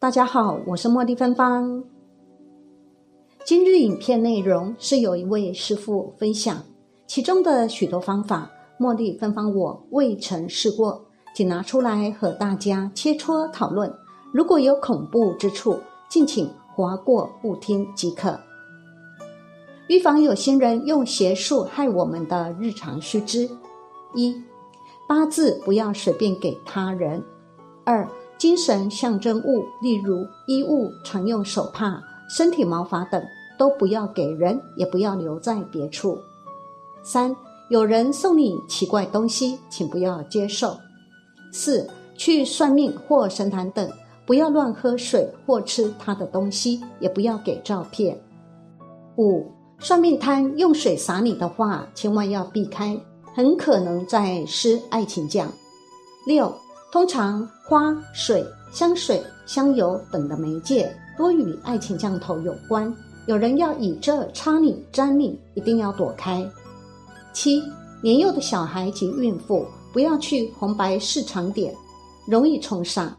大家好，我是茉莉芬芳。今日影片内容是有一位师傅分享其中的许多方法，茉莉芬芳我未曾试过，仅拿出来和大家切磋讨论。如果有恐怖之处，敬请划过不听即可。预防有心人用邪术害我们的日常须知：一、八字不要随便给他人；二、精神象征物，例如衣物、常用手帕、身体毛发等，都不要给人，也不要留在别处。三、有人送你奇怪东西，请不要接受。四、去算命或神坛等，不要乱喝水或吃他的东西，也不要给照片。五、算命摊用水洒你的话，千万要避开，很可能在施爱情降。六。通常花、水、香水、香油等的媒介多与爱情降头有关，有人要以这插你、粘你，一定要躲开。七，年幼的小孩及孕妇不要去红白市场点，容易冲煞。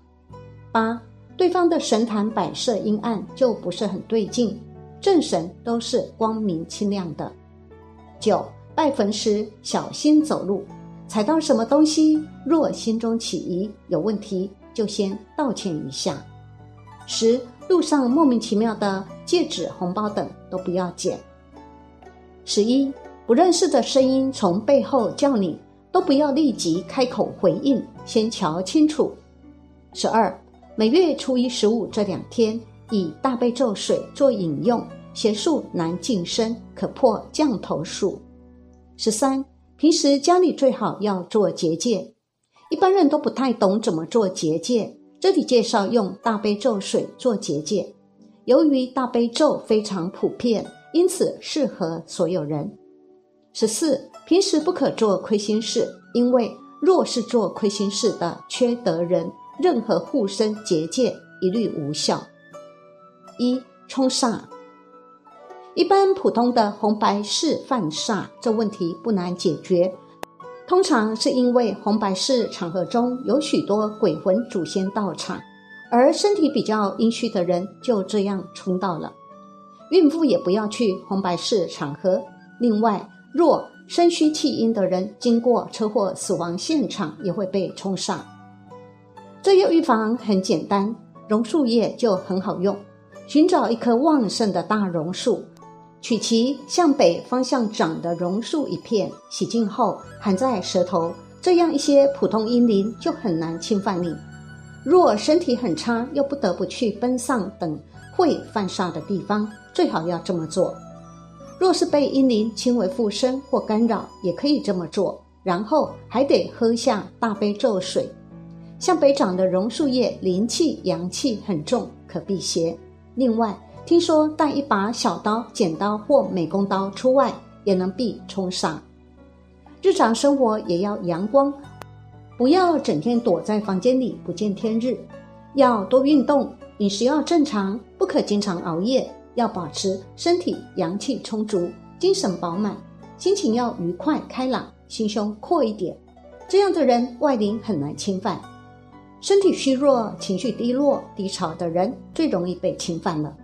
八，对方的神坛摆设阴暗就不是很对劲，正神都是光明清亮的。九，拜坟时小心走路。踩到什么东西，若心中起疑有问题，就先道歉一下。十路上莫名其妙的戒指、红包等都不要捡。十一不认识的声音从背后叫你，都不要立即开口回应，先瞧清楚。十二每月初一、十五这两天以大悲咒水做饮用，邪术难近身，可破降头术。十三。平时家里最好要做结界，一般人都不太懂怎么做结界。这里介绍用大悲咒水做结界。由于大悲咒非常普遍，因此适合所有人。十四，平时不可做亏心事，因为若是做亏心事的缺德人，任何护身结界一律无效。一冲煞。一般普通的红白事犯煞，这问题不难解决。通常是因为红白事场合中有许多鬼魂祖先到场，而身体比较阴虚的人就这样冲到了。孕妇也不要去红白事场合。另外，若身虚气阴的人经过车祸死亡现场，也会被冲煞。这要预防很简单，榕树叶就很好用，寻找一棵旺盛的大榕树。取其向北方向长的榕树一片，洗净后含在舌头，这样一些普通阴灵就很难侵犯你。若身体很差，又不得不去奔丧等会犯煞的地方，最好要这么做。若是被阴灵轻微附身或干扰，也可以这么做，然后还得喝下大悲咒水。向北长的榕树叶灵气阳气很重，可辟邪。另外。听说带一把小刀、剪刀或美工刀出外，也能避冲煞。日常生活也要阳光，不要整天躲在房间里不见天日。要多运动，饮食要正常，不可经常熬夜。要保持身体阳气充足，精神饱满，心情要愉快开朗，心胸阔一点。这样的人外灵很难侵犯。身体虚弱、情绪低落、低潮的人最容易被侵犯了。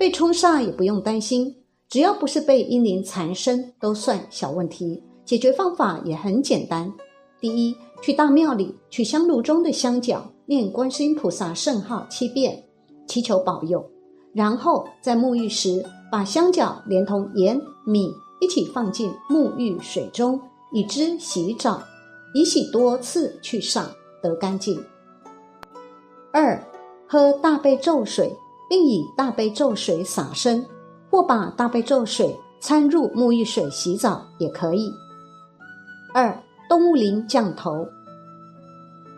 被冲煞也不用担心，只要不是被阴灵缠身，都算小问题。解决方法也很简单：第一，去大庙里取香炉中的香角，念观世音菩萨圣号七遍，祈求保佑。然后在沐浴时，把香角连同盐、米一起放进沐浴水中，以之洗澡，以洗多次去煞得干净。二，喝大悲咒水。并以大悲咒水洒身，或把大悲咒水掺入沐浴水洗澡也可以。二、动物灵降头，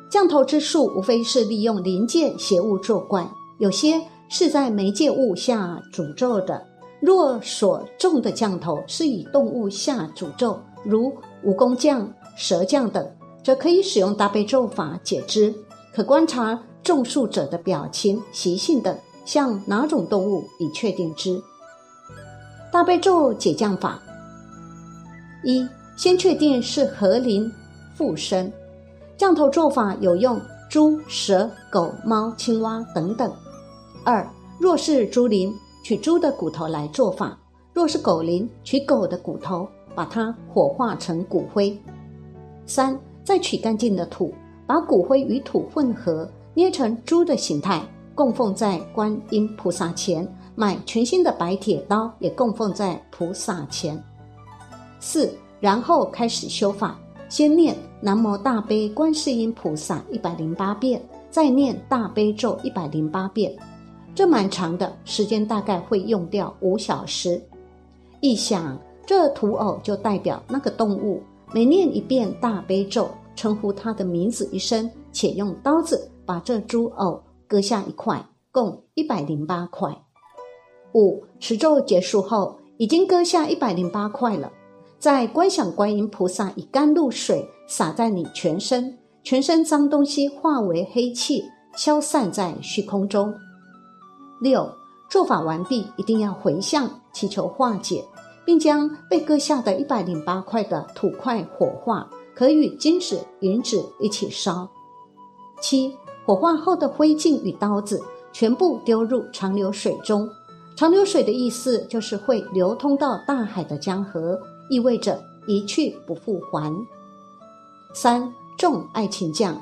降头之术无非是利用灵界邪物作怪，有些是在媒介物下诅咒的。若所中的降头是以动物下诅咒，如蜈蚣降、蛇降等，则可以使用大悲咒法解之。可观察中术者的表情、习性等。像哪种动物以确定之？大悲咒解降法：一、先确定是何灵附身。降头做法有用猪、蛇、狗、猫、青蛙等等。二，若是猪灵，取猪的骨头来做法；若是狗灵，取狗的骨头，把它火化成骨灰。三，再取干净的土，把骨灰与土混合，捏成猪的形态，供奉在观音菩萨前。买全新的白铁刀，也供奉在菩萨前。四，然后开始修法，先念南无大悲观世音菩萨一百零八遍，再念大悲咒一百零八遍。这蛮长的时间，大概会用掉五小时。一想，这土偶就代表那个动物，每念一遍大悲咒，称呼它的名字一声，且用刀子把这猪偶割下一块，共一百零八块。五持咒结束后，已经割下一百零八块了。在观想观音菩萨以甘露水洒在你全身，全身脏东西化为黑气，消散在虚空中。六做法完毕，一定要回向祈求化解，并将被割下的一百零八块的土块火化，可与金纸、银纸一起烧。七火化后的灰烬与刀子全部丢入长流水中。长流水的意思就是会流通到大海的江河，意味着一去不复还。三重爱情酱，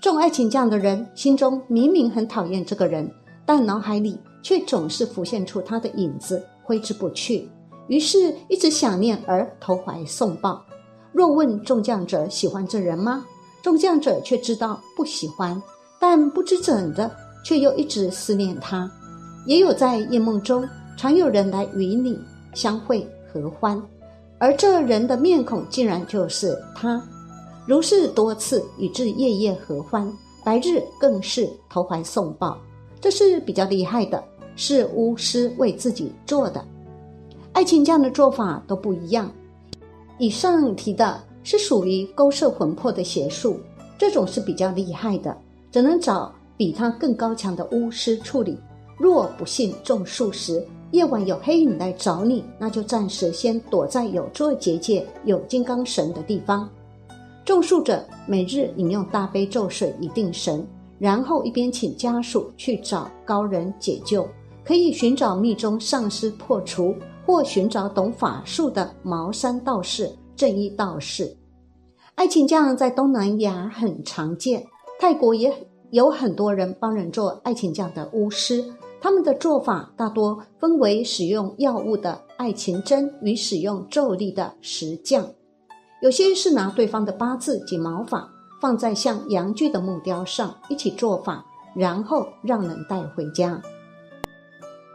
重爱情酱的人心中明明很讨厌这个人，但脑海里却总是浮现出他的影子，挥之不去，于是一直想念而投怀送抱。若问众将者喜欢这人吗？众将者却知道不喜欢，但不知怎的，却又一直思念他。也有在夜梦中，常有人来与你相会合欢，而这人的面孔竟然就是他，如是多次，以致夜夜合欢，白日更是投怀送抱。这是比较厉害的，是巫师为自己做的。爱情这样的做法都不一样。以上提的是属于勾摄魂魄的邪术，这种是比较厉害的，只能找比他更高强的巫师处理。若不幸中术时，夜晚有黑影来找你，那就暂时先躲在有做结界、有金刚神的地方。中术者每日饮用大悲咒水以定神，然后一边请家属去找高人解救，可以寻找密宗上师破除，或寻找懂法术的茅山道士、正一道士。爱情匠在东南亚很常见，泰国也有很多人帮人做爱情匠的巫师。他们的做法大多分为使用药物的爱情针与使用咒力的石匠，有些是拿对方的八字及毛发放在像阳具的木雕上一起做法，然后让人带回家。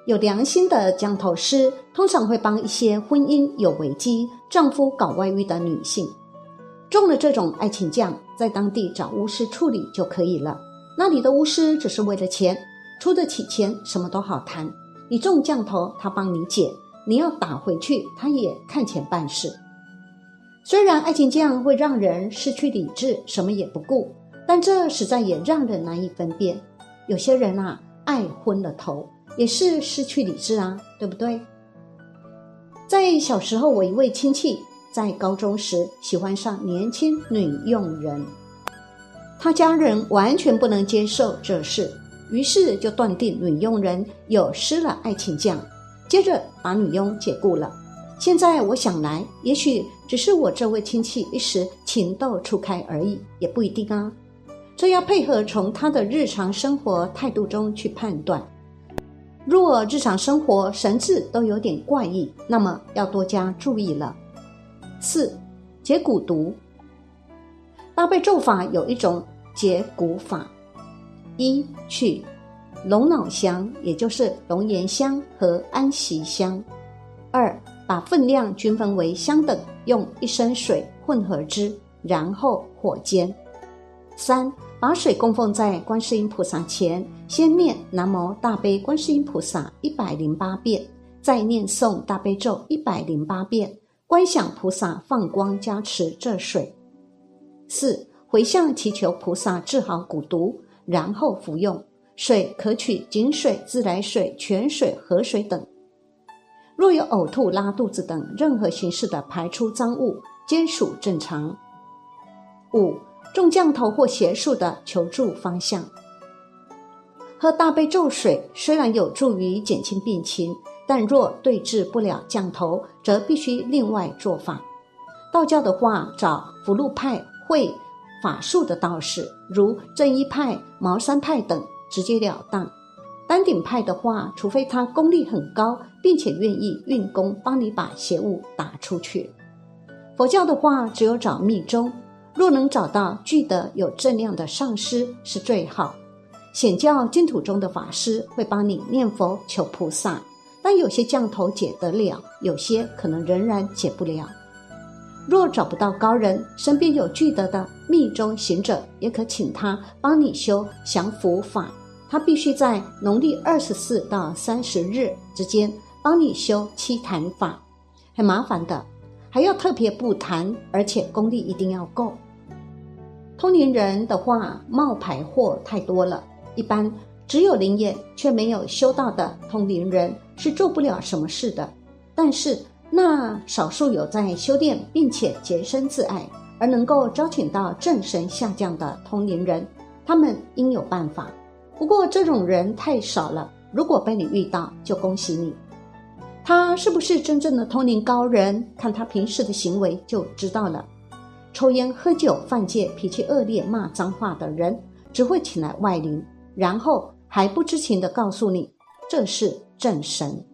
有良心的降头师通常会帮一些婚姻有危机、丈夫搞外遇的女性，中了这种爱情降，在当地找巫师处理就可以了。那里的巫师只是为了钱。出得起钱，什么都好谈。你中降头，他帮你解；你要打回去，他也看钱办事。虽然爱情这样会让人失去理智，什么也不顾，但这实在也让人难以分辨。有些人啊，爱昏了头，也是失去理智啊，对不对？在小时候，我一位亲戚在高中时喜欢上年轻女佣人，他家人完全不能接受这事。于是就断定女佣人有失了爱情将，接着把女佣解雇了。现在我想来，也许只是我这位亲戚一时情窦初开而已，也不一定啊。这要配合从他的日常生活态度中去判断。若日常生活神志都有点怪异，那么要多加注意了。四解蛊毒，搭配咒法有一种解蛊法。一取龙脑香，也就是龙涎香和安息香；二把分量均分为相等，用一升水混合之，然后火煎；三把水供奉在观世音菩萨前，先念南无大悲观世音菩萨一百零八遍，再念诵大悲咒一百零八遍，观想菩萨放光加持这水；四回向祈求菩萨治好蛊毒。然后服用水，可取井水、自来水、泉水、河水等。若有呕吐、拉肚子等任何形式的排出脏物，皆属正常。五众降头或邪术的求助方向。喝大悲咒水虽然有助于减轻病情，但若对治不了降头，则必须另外做法。道教的话，找福禄派会法术的道士，如正一派、茅山派等，直截了当。丹顶派的话，除非他功力很高，并且愿意运功帮你把邪物打出去。佛教的话，只有找密宗，若能找到具德有正量的上师是最好。显教净土中的法师会帮你念佛求菩萨，但有些降头解得了，有些可能仍然解不了。若找不到高人，身边有具德的密宗行者，也可请他帮你修降伏法。他必须在农历二十四到三十日之间帮你修七坛法，很麻烦的，还要特别布坛，而且功力一定要够。通灵人的话冒牌货太多了，一般只有灵验却没有修道的通灵人是做不了什么事的。但是那少数有在修炼并且洁身自爱而能够招请到正神下降的通灵人，他们应有办法。不过这种人太少了，如果被你遇到，就恭喜你。他是不是真正的通灵高人？看他平时的行为就知道了。抽烟、喝酒、犯戒、脾气恶劣、骂脏话的人，只会请来外灵，然后还不知情的告诉你这是正神。